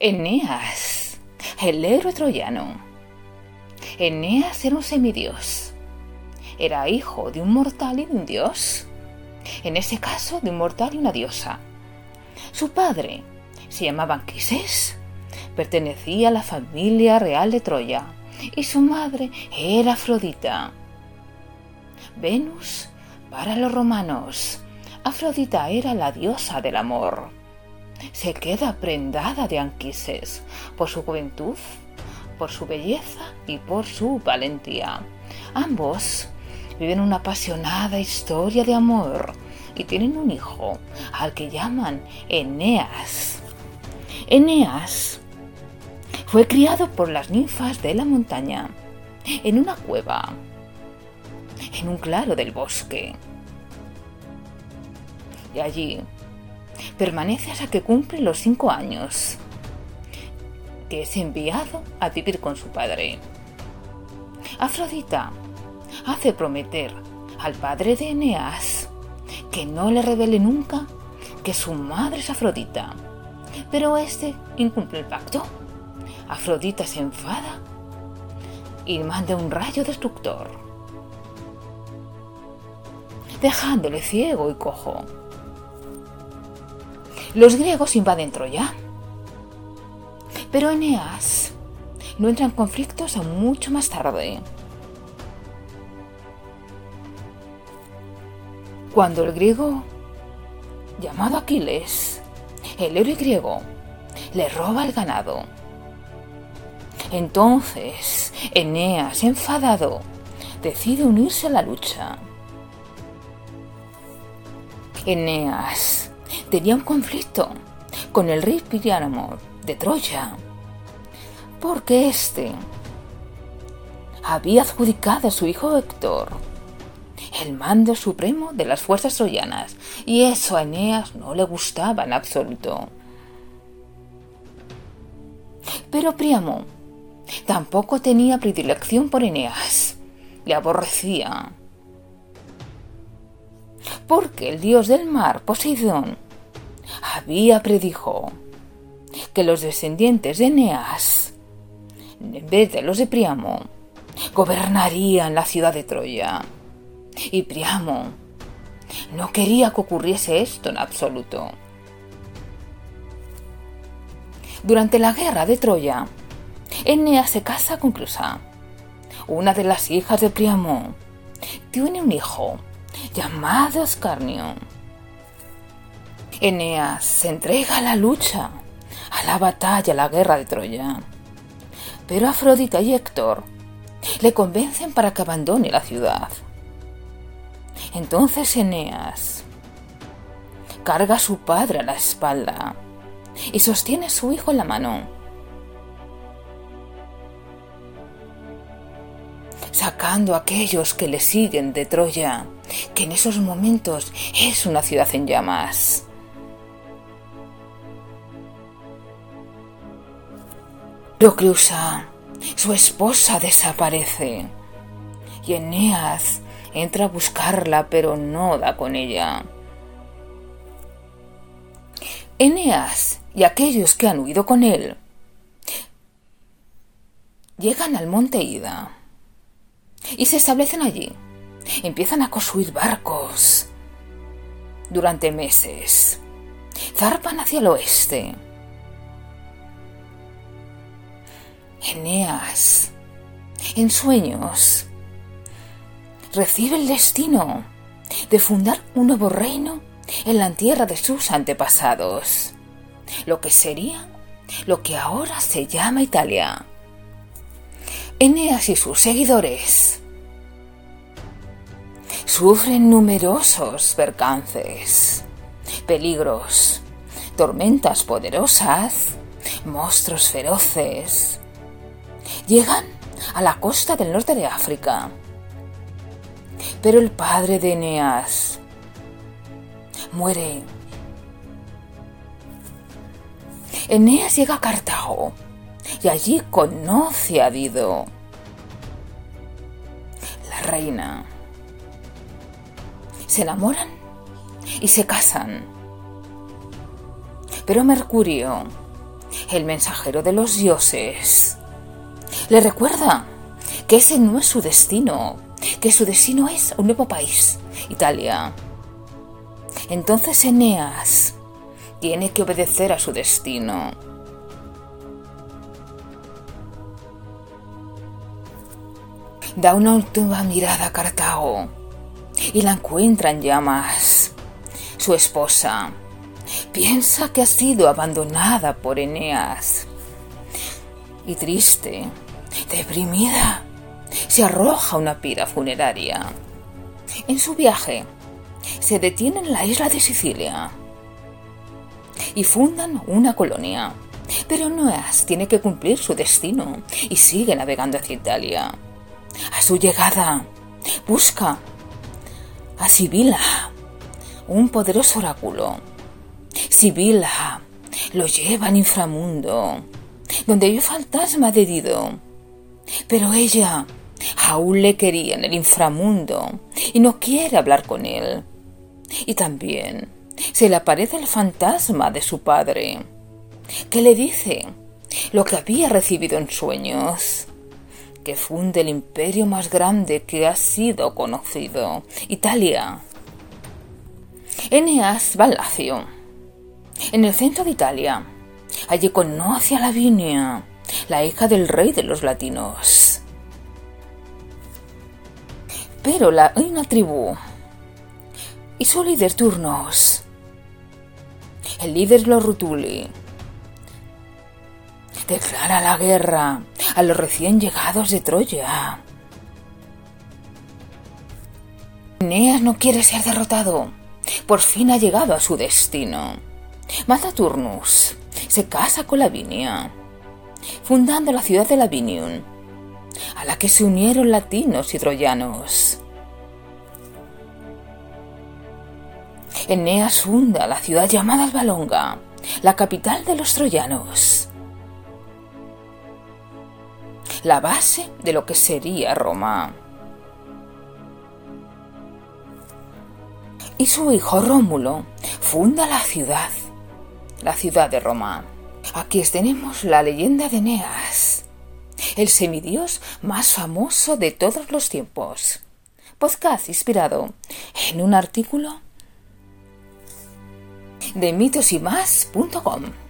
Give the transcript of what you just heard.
Eneas, el héroe troyano. Eneas era un semidios. Era hijo de un mortal y de un dios. En ese caso, de un mortal y una diosa. Su padre se llamaba Anquises, pertenecía a la familia real de Troya, y su madre era Afrodita. Venus para los romanos. Afrodita era la diosa del amor se queda prendada de Anquises por su juventud, por su belleza y por su valentía. Ambos viven una apasionada historia de amor y tienen un hijo al que llaman Eneas. Eneas fue criado por las ninfas de la montaña en una cueva, en un claro del bosque. Y allí permanece hasta que cumple los cinco años, que es enviado a vivir con su padre. Afrodita hace prometer al padre de Eneas que no le revele nunca que su madre es Afrodita, pero este incumple el pacto. Afrodita se enfada y manda un rayo destructor, dejándole ciego y cojo. Los griegos invaden Troya. Pero Eneas no entra en conflictos aún mucho más tarde. Cuando el griego, llamado Aquiles, el héroe griego, le roba el ganado. Entonces, Eneas, enfadado, decide unirse a la lucha. Eneas tenía un conflicto con el rey Priamo de Troya, porque éste había adjudicado a su hijo Héctor el mando supremo de las fuerzas troyanas, y eso a Eneas no le gustaba en absoluto. Pero Priamo tampoco tenía predilección por Eneas, le aborrecía. Porque el dios del mar, Poseidón, había predijo que los descendientes de Eneas, en vez de los de Priamo, gobernarían la ciudad de Troya. Y Priamo no quería que ocurriese esto en absoluto. Durante la guerra de Troya, Eneas se casa con Clusa, una de las hijas de Priamo. Tiene un hijo llamado Ascarnio Eneas se entrega a la lucha, a la batalla, a la guerra de Troya. Pero Afrodita y Héctor le convencen para que abandone la ciudad. Entonces Eneas carga a su padre a la espalda y sostiene a su hijo en la mano. Sacando a aquellos que le siguen de Troya, que en esos momentos es una ciudad en llamas. Proclusa, su esposa desaparece. Y Eneas entra a buscarla, pero no da con ella. Eneas y aquellos que han huido con él llegan al monte Ida y se establecen allí. Empiezan a construir barcos durante meses. Zarpan hacia el oeste Eneas, en sueños, recibe el destino de fundar un nuevo reino en la tierra de sus antepasados, lo que sería lo que ahora se llama Italia. Eneas y sus seguidores. Sufren numerosos percances, peligros, tormentas poderosas, monstruos feroces, Llegan a la costa del norte de África. Pero el padre de Eneas muere. Eneas llega a Cartago y allí conoce a Dido, la reina. Se enamoran y se casan. Pero Mercurio el mensajero de los dioses. Le recuerda que ese no es su destino, que su destino es un nuevo país, Italia. Entonces Eneas tiene que obedecer a su destino. Da una última mirada a Cartago y la encuentra en llamas. Su esposa piensa que ha sido abandonada por Eneas. Y triste, deprimida, se arroja una pira funeraria. En su viaje, se detiene en la isla de Sicilia y fundan una colonia. Pero Eneas tiene que cumplir su destino y sigue navegando hacia Italia. A su llegada, busca a Sibila, un poderoso oráculo. Sibila lo lleva al inframundo, donde hay un fantasma de Dido. Pero ella aún le quería en el inframundo y no quiere hablar con él. Y también se le aparece el fantasma de su padre, que le dice lo que había recibido en sueños que funde el imperio más grande que ha sido conocido, Italia. Eneas va en el centro de Italia. Allí conoce a Lavinia, la hija del rey de los latinos. Pero la, hay una tribu y su líder Turnos, el líder los Rutuli, declara la guerra a los recién llegados de Troya. Eneas no quiere ser derrotado. Por fin ha llegado a su destino. Mata a Turnus. Se casa con Lavinia, fundando la ciudad de Lavinium, a la que se unieron latinos y troyanos. Eneas funda la ciudad llamada Albalonga, la capital de los troyanos la base de lo que sería Roma. Y su hijo Rómulo funda la ciudad, la ciudad de Roma. Aquí tenemos la leyenda de Eneas, el semidios más famoso de todos los tiempos. Podcast inspirado en un artículo de mitosimás.com.